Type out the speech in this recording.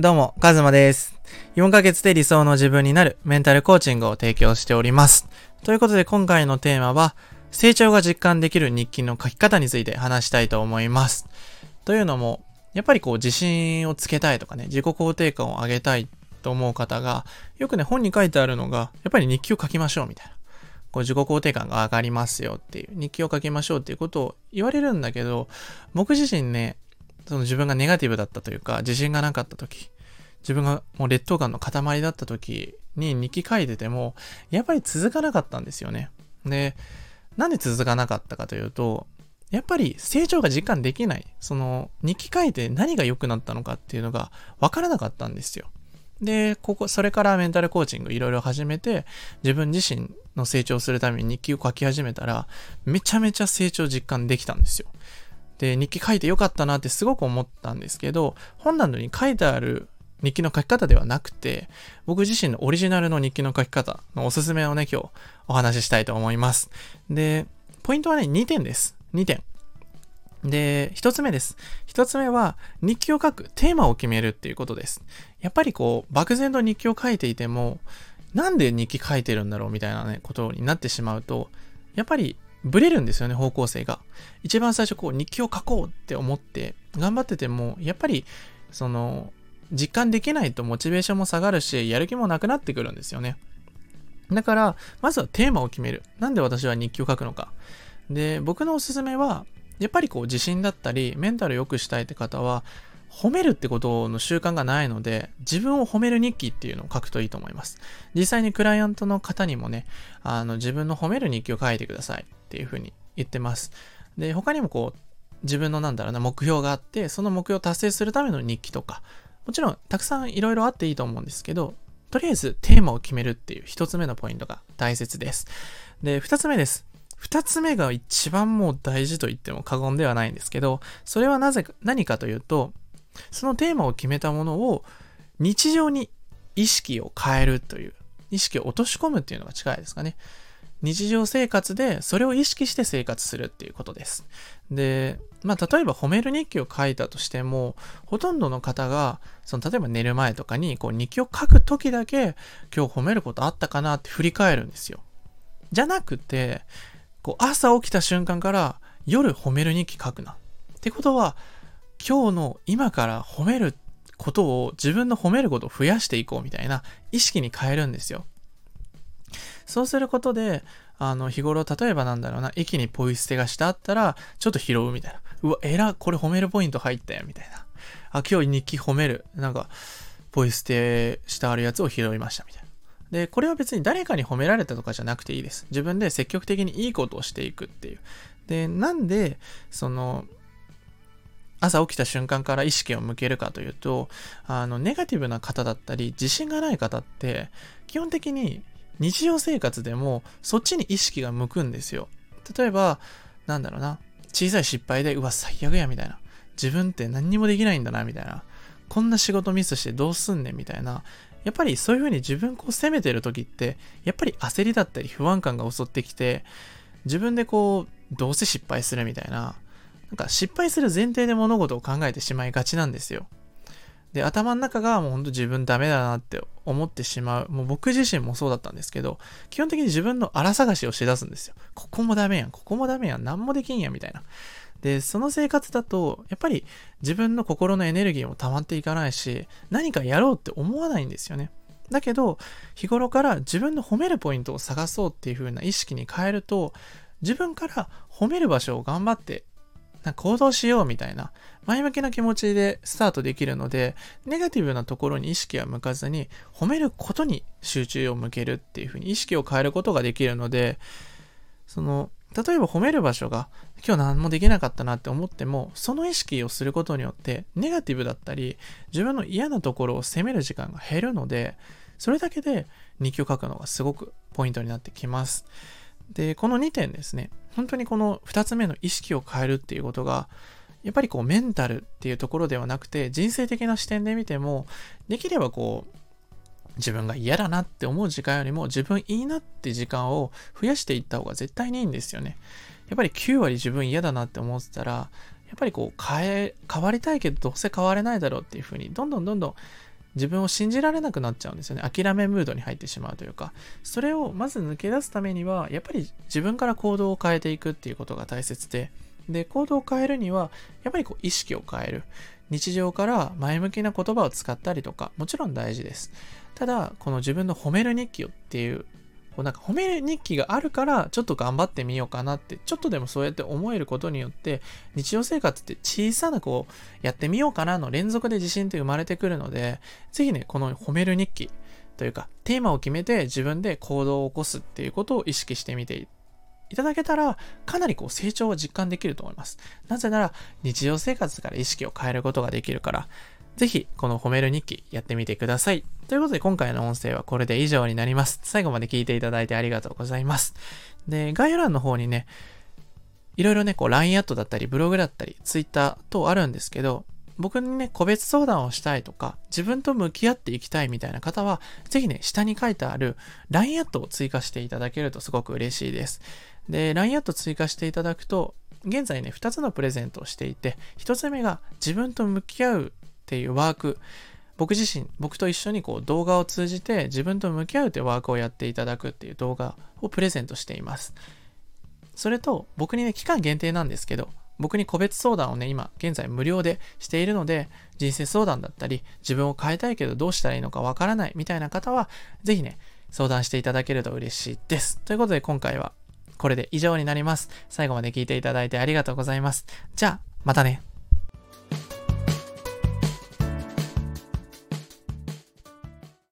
どうも、カズマです。4ヶ月で理想の自分になるメンタルコーチングを提供しております。ということで今回のテーマは、成長が実感できる日記の書き方について話したいと思います。というのも、やっぱりこう自信をつけたいとかね、自己肯定感を上げたいと思う方が、よくね、本に書いてあるのが、やっぱり日記を書きましょうみたいな。こう自己肯定感が上がりますよっていう、日記を書きましょうっていうことを言われるんだけど、僕自身ね、その自分がネガティブだったというか、自信がなかった時、自分がもう劣等感の塊だった時に日記書いてても、やっぱり続かなかったんですよね。で、なんで続かなかったかというと、やっぱり成長が実感できない。その、日記書いて何が良くなったのかっていうのが分からなかったんですよ。で、ここ、それからメンタルコーチングいろいろ始めて、自分自身の成長するために日記を書き始めたら、めちゃめちゃ成長実感できたんですよ。で、日記書いてよかったなってすごく思ったんですけど、本などに書いてある日記の書き方ではなくて、僕自身のオリジナルの日記の書き方のおすすめをね、今日お話ししたいと思います。で、ポイントはね、2点です。2点。で、1つ目です。1つ目は、日記を書くテーマを決めるっていうことです。やっぱりこう、漠然と日記を書いていても、なんで日記書いてるんだろうみたいなね、ことになってしまうと、やっぱりブレるんですよね、方向性が。一番最初こう日記を書こうって思って頑張ってても、やっぱりその実感できないとモチベーションも下がるし、やる気もなくなってくるんですよね。だから、まずはテーマを決める。なんで私は日記を書くのか。で、僕のおすすめは、やっぱりこう自信だったり、メンタルを良くしたいって方は、褒めるってことの習慣がないので、自分を褒める日記っていうのを書くといいと思います。実際にクライアントの方にもね、あの、自分の褒める日記を書いてくださいっていうふうに言ってます。で、他にもこう、自分のなんだろうな、目標があって、その目標を達成するための日記とか、もちろんたくさんいろいろあっていいと思うんですけど、とりあえずテーマを決めるっていう一つ目のポイントが大切です。で、二つ目です。二つ目が一番もう大事と言っても過言ではないんですけど、それはなぜか、何かというと、そのテーマを決めたものを日常に意識を変えるという、意識を落とし込むっていうのが近いですかね。日常生活でそれを意識して生活するっていうことです。で、まあ例えば褒める日記を書いたとしても、ほとんどの方が、その例えば寝る前とかにこう日記を書く時だけ今日褒めることあったかなって振り返るんですよ。じゃなくて、こう朝起きた瞬間から夜褒める日記書くな。ってことは、今日の今から褒めることを自分の褒めることを増やしていこうみたいな意識に変えるんですよ。そうすることで、あの、日頃、例えばなんだろうな、駅にポイ捨てがしてあったら、ちょっと拾うみたいな。うわ、えら、これ褒めるポイント入ったよ、みたいな。あ、今日日記褒める。なんか、ポイ捨てしてあるやつを拾いました、みたいな。で、これは別に誰かに褒められたとかじゃなくていいです。自分で積極的にいいことをしていくっていう。で、なんで、その、朝起きた瞬間から意識を向けるかというと、あの、ネガティブな方だったり、自信がない方って、基本的に日常生活でもそっちに意識が向くんですよ。例えば、なんだろうな、小さい失敗で、うわ、最悪や、みたいな。自分って何にもできないんだな、みたいな。こんな仕事ミスしてどうすんねん、みたいな。やっぱりそういう風に自分こう責めてる時って、やっぱり焦りだったり不安感が襲ってきて、自分でこう、どうせ失敗するみたいな、なんか失敗する前提で物事を考えてしまいがちなんですよ。で、頭の中がもうほんと自分ダメだなって思ってしまう。もう僕自身もそうだったんですけど、基本的に自分の荒探しをしだすんですよ。ここもダメやん、ここもダメやん、何もできんやん、みたいな。で、その生活だと、やっぱり自分の心のエネルギーも溜まっていかないし、何かやろうって思わないんですよね。だけど、日頃から自分の褒めるポイントを探そうっていう風な意識に変えると、自分から褒める場所を頑張ってなんか行動しようみたいな前向きな気持ちでスタートできるのでネガティブなところに意識は向かずに褒めることに集中を向けるっていうふうに意識を変えることができるのでその例えば褒める場所が今日何もできなかったなって思ってもその意識をすることによってネガティブだったり自分の嫌なところを責める時間が減るのでそれだけで日記を書くのがすごくポイントになってきます。で、この2点ですね、本当にこの2つ目の意識を変えるっていうことが、やっぱりこうメンタルっていうところではなくて、人生的な視点で見ても、できればこう、自分が嫌だなって思う時間よりも自分いいなって時間を増やしていった方が絶対にいいんですよね。やっぱり9割自分嫌だなって思ってたら、やっぱりこう変え、変わりたいけどどうせ変われないだろうっていうふうに、どんどんどんどん自分を信じられなくなっちゃうんですよね。諦めムードに入ってしまうというか、それをまず抜け出すためには、やっぱり自分から行動を変えていくっていうことが大切で、で、行動を変えるには、やっぱりこう意識を変える。日常から前向きな言葉を使ったりとか、もちろん大事です。ただ、この自分の褒める日記をっていうこうなんか褒める日記があるからちょっと頑張ってみようかなってちょっとでもそうやって思えることによって日常生活って小さなこうやってみようかなの連続で自信って生まれてくるのでぜひねこの褒める日記というかテーマを決めて自分で行動を起こすっていうことを意識してみていただけたらかなりこう成長を実感できると思います。なぜなら日常生活から意識を変えることができるから。ぜひ、この褒める日記やってみてください。ということで、今回の音声はこれで以上になります。最後まで聞いていただいてありがとうございます。で、概要欄の方にね、いろいろね、こう、LINE アットだったり、ブログだったり、Twitter 等あるんですけど、僕にね、個別相談をしたいとか、自分と向き合っていきたいみたいな方は、ぜひね、下に書いてある LINE アットを追加していただけるとすごく嬉しいです。で、LINE アット追加していただくと、現在ね、2つのプレゼントをしていて、1つ目が自分と向き合うっていうワーク、僕自身、僕と一緒にこう動画を通じて自分と向き合うというワークをやっていただくっていう動画をプレゼントしています。それと、僕にね、期間限定なんですけど、僕に個別相談をね、今、現在無料でしているので、人生相談だったり、自分を変えたいけどどうしたらいいのかわからないみたいな方は、ぜひね、相談していただけると嬉しいです。ということで今回はこれで以上になります。最後まで聞いていただいてありがとうございます。じゃあ、またね。